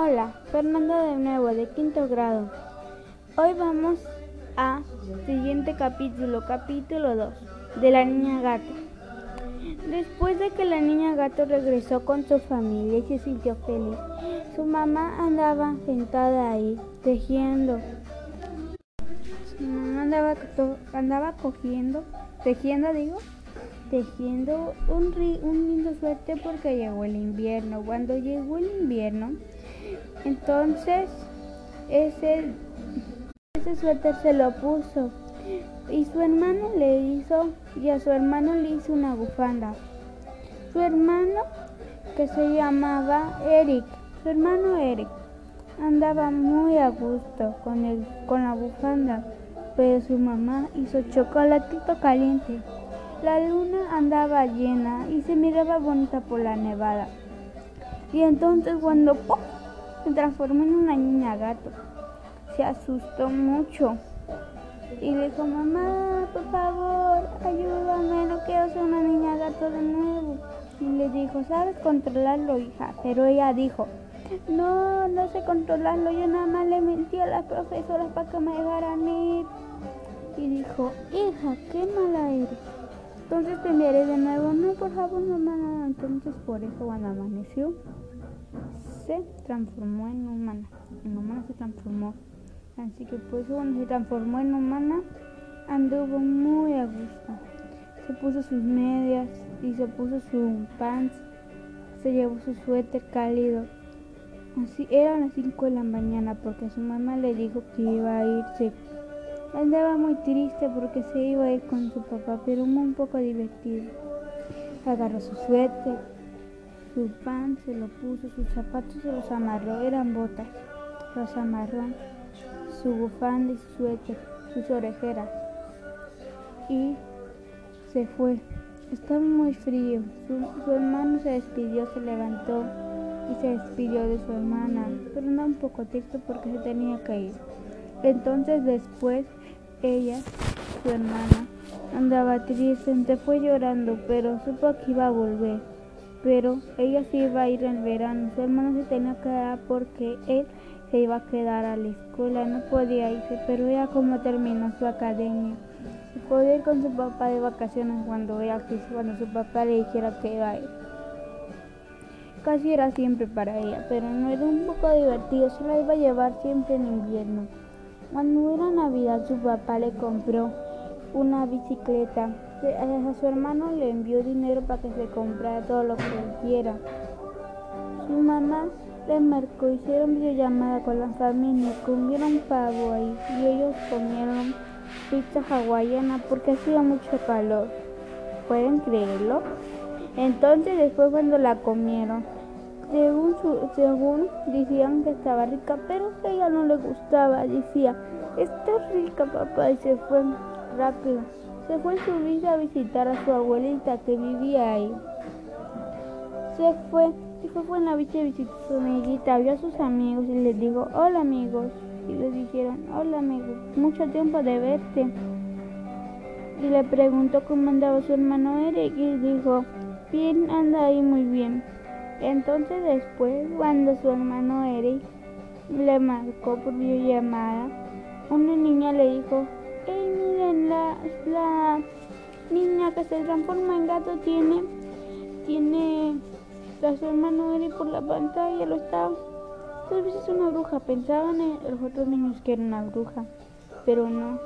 Hola, Fernanda de nuevo, de quinto grado. Hoy vamos a siguiente capítulo, capítulo 2, de la niña gato. Después de que la niña gato regresó con su familia y se sintió feliz, su mamá andaba sentada ahí, tejiendo. Mamá andaba, andaba cogiendo, tejiendo, digo, tejiendo un, un lindo suerte porque llegó el invierno. Cuando llegó el invierno, entonces ese, ese suéter se lo puso y su hermano le hizo y a su hermano le hizo una bufanda. Su hermano que se llamaba Eric, su hermano Eric andaba muy a gusto con el, con la bufanda, pero su mamá hizo chocolatito caliente. La luna andaba llena y se miraba bonita por la nevada. Y entonces cuando ¡pum! Se transformó en una niña gato, se asustó mucho y dijo, mamá, por favor, ayúdame, no quiero ser una niña gato de nuevo. Y le dijo, ¿sabes controlarlo, hija? Pero ella dijo, no, no sé controlarlo, yo nada más le mentí a las profesoras para que me dejaran ir. Y dijo, hija, qué mala eres. Entonces te enviaré de nuevo. No, por favor, mamá. Entonces por eso cuando amaneció se transformó en humana. En humana se transformó. Así que pues cuando se transformó en humana anduvo muy a gusto. Se puso sus medias y se puso su pants. Se llevó su suéter cálido. Así eran las 5 de la mañana porque su mamá le dijo que iba a irse Andaba muy triste porque se iba a ir con su papá, pero un poco divertido. Agarró su suéter, su pan se lo puso, sus zapatos se los amarró, eran botas. Los amarró, su bufanda y su suéter, sus orejeras. Y se fue. Estaba muy frío. Su, su, hermano se despidió, se levantó y se despidió de su hermana, pero no un poco triste porque se tenía que ir. Entonces después ella, su hermana, andaba triste, se fue llorando, pero supo que iba a volver. Pero ella se iba a ir en verano, su hermano se tenía que quedar porque él se iba a quedar a la escuela, no podía irse, pero ella como terminó su academia, se podía ir con su papá de vacaciones cuando ella cuando su papá le dijera que iba a ir. Casi era siempre para ella, pero no era un poco divertido, se la iba a llevar siempre en invierno. Cuando era Navidad su papá le compró una bicicleta. A su hermano le envió dinero para que se comprara todo lo que quiera. Su mamá le marcó, hicieron videollamada con la familia, comieron pavo ahí y ellos comieron pizza hawaiana porque hacía mucho calor. ¿Pueden creerlo? Entonces después cuando la comieron, según, según decían que estaba rica, pero a ella no le gustaba. Decía, está rica papá, y se fue rápido. Se fue en su vida a visitar a su abuelita que vivía ahí. Se fue y fue por la bicha a visitar a su amiguita, vio a sus amigos y les dijo, hola amigos. Y le dijeron, hola amigos, mucho tiempo de verte. Y le preguntó cómo andaba su hermano Eric y dijo, bien, anda ahí muy bien. Entonces después, cuando su hermano Eric le marcó por videollamada, una niña le dijo, la, la niña que se transforma en gato tiene, tiene a su hermano Eric por la pantalla, lo está, tal vez es una bruja, pensaban en los otros niños que era una bruja, pero no,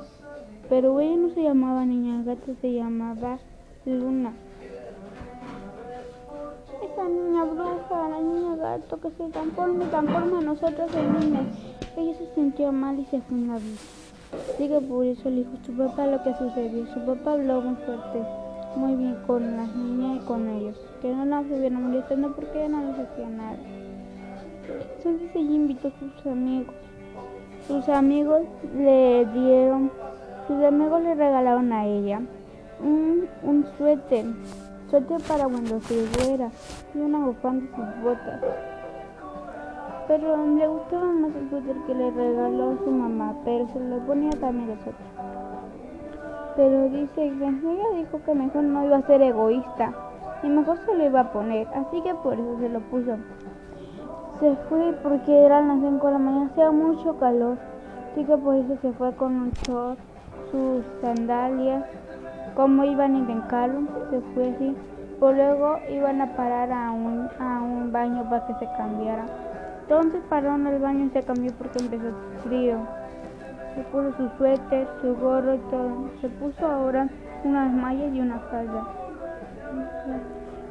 pero ella no se llamaba niña gato, se llamaba Luna esa niña bruja, la niña gato que se transforma y transforma a nosotros en niñas. Ella se sintió mal y se fue en la vida. Por eso le dijo su papá lo que sucedió. Su papá habló muy fuerte, muy bien con las niñas y con ellos. Que no las estuvieran molestando porque no les hacía nada. Entonces ella invitó a sus amigos. Sus amigos le dieron, sus amigos le regalaron a ella un, un suéter suéter para cuando se fuera y una bufanda sus botas. Pero le gustaba más el suéter que le regaló su mamá, pero se lo ponía también los otros. Pero dice que ella dijo que mejor no iba a ser egoísta y mejor se lo iba a poner, así que por eso se lo puso. se fue porque eran las 5 de la mañana, hacía mucho calor. Así que por eso se fue con un short, sus sandalias. Como iban el carro, se fue así. Luego iban a parar a un, a un baño para que se cambiara. Entonces pararon al baño y se cambió porque empezó frío. Se puso su suéter, su gorro y todo. Se puso ahora unas mallas y una falda.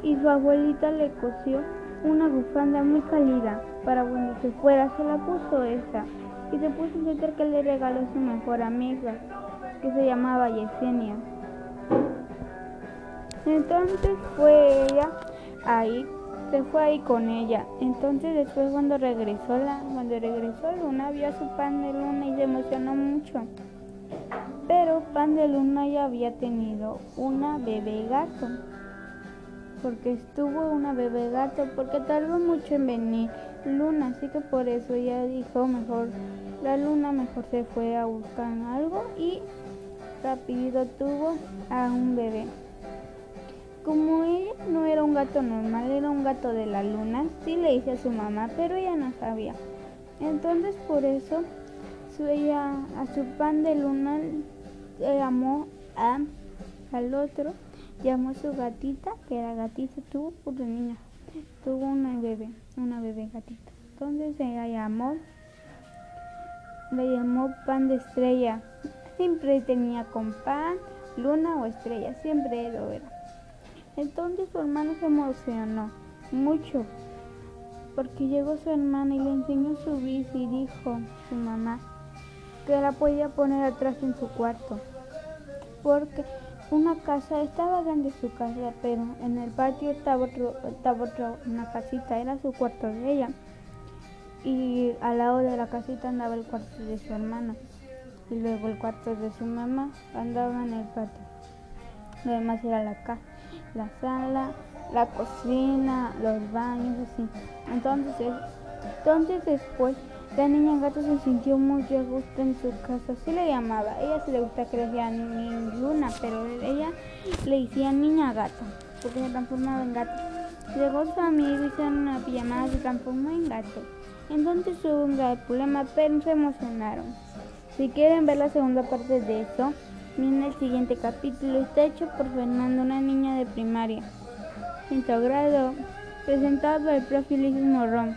Y su abuelita le cosió una bufanda muy cálida para cuando se fuera. Se la puso esa. Y se puso un suéter que le regaló su mejor amiga, que se llamaba Yesenia. Entonces fue ella ahí se fue ahí con ella. Entonces después cuando regresó la, cuando regresó Luna vio a su pan de luna y se emocionó mucho. Pero pan de luna ya había tenido una bebé gato. Porque estuvo una bebé gato, porque tardó mucho en venir Luna, así que por eso ella dijo mejor, la luna mejor se fue a buscar algo y rápido tuvo a un bebé. Como ella no era un gato normal, era un gato de la luna, sí le hice a su mamá, pero ella no sabía. Entonces por eso su, ella, a su pan de luna llamó a, al otro, llamó a su gatita, que era gatita, tuvo por niña, tuvo una bebé, una bebé gatita. Entonces ella llamó, le llamó pan de estrella. Siempre tenía con pan, luna o estrella, siempre lo era. Entonces su hermano se emocionó mucho porque llegó su hermana y le enseñó su bici y dijo su mamá que la podía poner atrás en su cuarto porque una casa estaba grande su casa pero en el patio estaba otro, otro, una casita era su cuarto de ella y al lado de la casita andaba el cuarto de su hermana y luego el cuarto de su mamá andaba en el patio lo demás era la casa la sala, la cocina, los baños, así. Entonces, entonces después la niña gato se sintió muy a gusto en su casa, así le llamaba. Ella se le gusta que le decían Luna, pero ella le decía niña gato, porque se transformaba en gato. Llegó su amigo, hicieron una pijamada, se transformó en gato. Entonces hubo un gran problema, pero se emocionaron. Si quieren ver la segunda parte de eso, Miren el siguiente capítulo. Está hecho por Fernando, una niña de primaria. Quinto grado. Presentado por el profe Ulises Morrón.